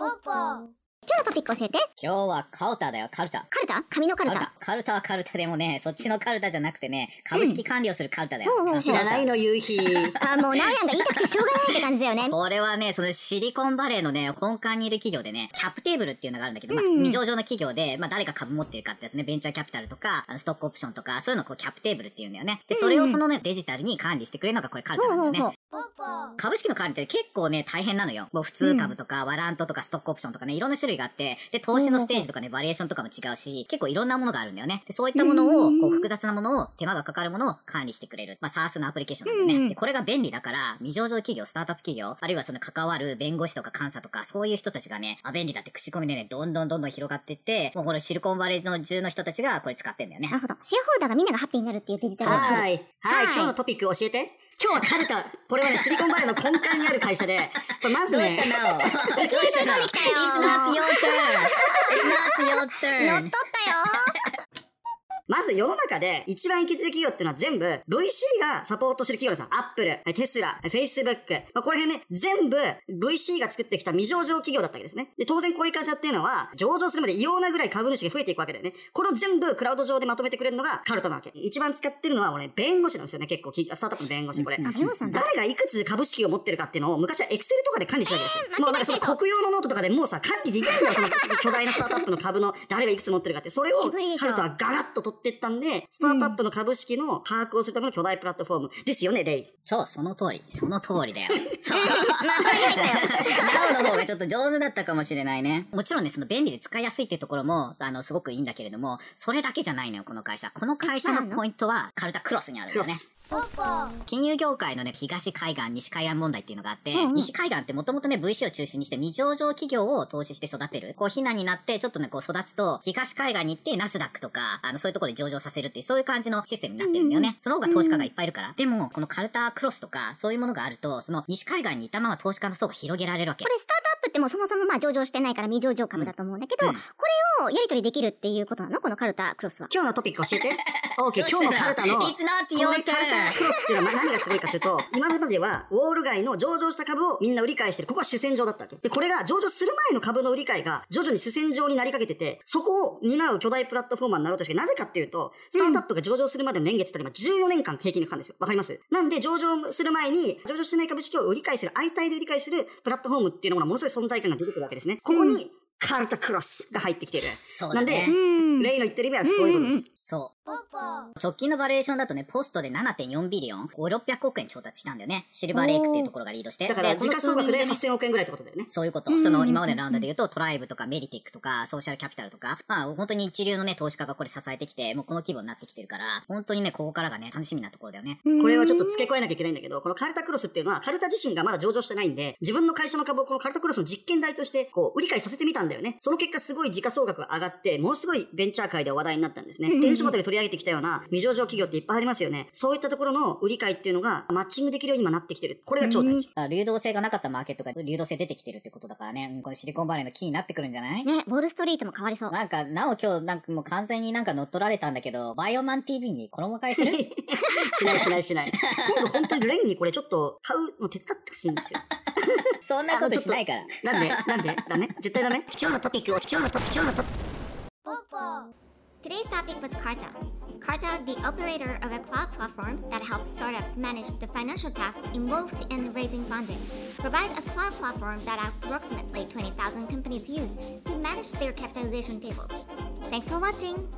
今日のトピック教えて。今日はカルタだよ、カルタ。カルタ？紙のカルタ？カルタ。カルタはカルタでもね、そっちのカルタじゃなくてね、株式管理をするカルタだよ。ほうほうほう知らないの、夕日。あ、もう、ナオヤンが言いたくてしょうがないって感じだよね。これはね、そのシリコンバレーのね、本館にいる企業でね、キャップテーブルっていうのがあるんだけど、まあ、未上場の企業で、まあ、誰が株持ってるかってやつね、ベンチャーキャピタルとか、あのストックオプションとか、そういうのをこうキャップテーブルっていうんだよね。で、それをそのね、デジタルに管理してくれるのがこれカルタなんだよね。株式の管理って結構ね、大変なのよ。もう普通株とか、ワラントとか、ストックオプションとかね、いろんな種類があって、で、投資のステージとかね、バリエーションとかも違うし、結構いろんなものがあるんだよね。でそういったものを、うんこう、複雑なものを、手間がかかるものを管理してくれる。まあ、SARS のアプリケーションなんだよね。うんで、これが便利だから、未上場企業、スタートアップ企業、あるいはその関わる弁護士とか監査とか、そういう人たちがね、あ、便利だって口コミでね、どんどんどんどん広がっていって、もうこれシリコンバレーの中の人たちがこれ使ってんだよねな。るほど。シェアホルダーがみんながハッピーになるっていうデジタル。はい。はい今日のトピック教えて。今日はカルタ。これはね、シリコンバレーの根幹にある会社で、これまずねどうした、な おどうしたなお ?It's not your turn! It's not your 乗っ turn! 取ったよまず世の中で一番生きてる企業っていうのは全部 VC がサポートしてる企業ですよ。アップル、テスラ、フェイスブック。まあ、これ辺ね、全部 VC が作ってきた未上場企業だったわけですね。で、当然こういう会社っていうのは、上場するまで異様なぐらい株主が増えていくわけだよね。これを全部クラウド上でまとめてくれるのがカルタなわけ。一番使ってるのは俺、弁護士なんですよね、結構。スタートアップの弁護士、これ。あ、弁護士なんだ。誰がいくつ株式を持ってるかっていうのを昔はエクセルとかで管理してたわけですよ。もうなんかその国用のノートとかでもうさ、管理できないんだよ、その巨大なスタートアップの株の誰がいくつ持ってるかって。それをカルタはガラッと取ってったんで、スタートアップの株式の把握をするための巨大プラットフォームですよね、レイ。そう、その通り。その通りだよ。そう。なお の方がちょっと上手だったかもしれないね。もちろんね、その便利で使いやすいっていうところも、あの、すごくいいんだけれども、それだけじゃないのよ、この会社。この会社のポイントは、カルタクロスにあるんだよね。金融業界のね、東海岸、西海岸問題っていうのがあって、うんうん西海岸ってもともとね、VC を中心にして未上場企業を投資して育てる。こう、ひなになって、ちょっとね、こう育つと、東海岸に行って、ナスダックとか、あの、そういうところで上場させるっていう、そういう感じのシステムになってるんだよね。その方が投資家がいっぱいいるから。でも、このカルタクロスとか、そういうものがあると、その西海岸にいたまま投資家の層が広げられるわけこ。れスタートアップってもうそもそもまあ上場してないから未上場株だと思うんだけど、うんこれをやり取りできるっていうことなの？このカルタクロスは。今日のトピック教えて。オーケー、今日のカルタの、このカルタクロスっていうのは何がすごいかというと、今までは、ウォール街の上場した株をみんな売り買いしてる。ここは主戦場だったわけ。で、これが上場する前の株の売り買いが徐々に主戦場になりかけてて、そこを担う巨大プラットフォーマーになろうとして、なぜかっていうと、スタートアップが上場するまでの年月ってのは14年間平均でかかるんですよ。わかりますなんで、上場する前に、上場してない株式を売り買いする、相対で売り買いするプラットフォームっていうのがものすごい存在感が出てくるわけですね。ここに、カルタクロスが入ってきてる。そうだなんで。レイの言ってる意味はそういうことです。そう。直近のバリエーションだとね、ポストで7.4ビリオン、5、600億円調達したんだよね。シルバーレイクっていうところがリードして。だから、で時価総額でこの数年8000億円ぐらいってことだよね。そういうこと。うんその今までのラウンドで言うと、トライブとかメディテックとか、ソーシャルキャピタルとか、まあ本当に一流のね、投資家がこれ支えてきて、もうこの規模になってきてるから、本当にね、ここからがね、楽しみなところだよね。うんこれはちょっと付け加えなきゃいけないんだけど、このカルタクロスっていうのは、カルタ自身がまだ上場してないんで、自分の会社の株をこのカルタクロスの実験台として、こう、売り買いさせてみたんだよね。その結果、すごい時価総額が上がって、ものすごいベンチャー界で話題になったんですね。うん電子ごとで取り上げてきたような未上場企業っていっぱいありますよね。そういったところの売り買いっていうのが、マッチングできるように今なってきてる。これが超大事。流動性がなかったマーケットが流動性出てきてるってことだからね、うんこれシリコンバレーのキーになってくるんじゃない？ね、ウォールストリートも変わりそう。なんか、なお今日なんかもう完全になんか乗っ取られたんだけど、バイオマン TV に衣替えする？しないしないしない。今度本当にレインにこれちょっと買うの手伝ってほしいんですよ。そんなことしないから。なんでなんでダメ？絶対ダメ？今日のトピックを、今日のトピック、今日のトピック。Today's topic was Carta. Carta, the operator of a cloud platform that helps startups manage the financial tasks involved in raising funding, provides a cloud platform that approximately 20,000 companies use to manage their capitalization tables. Thanks for watching!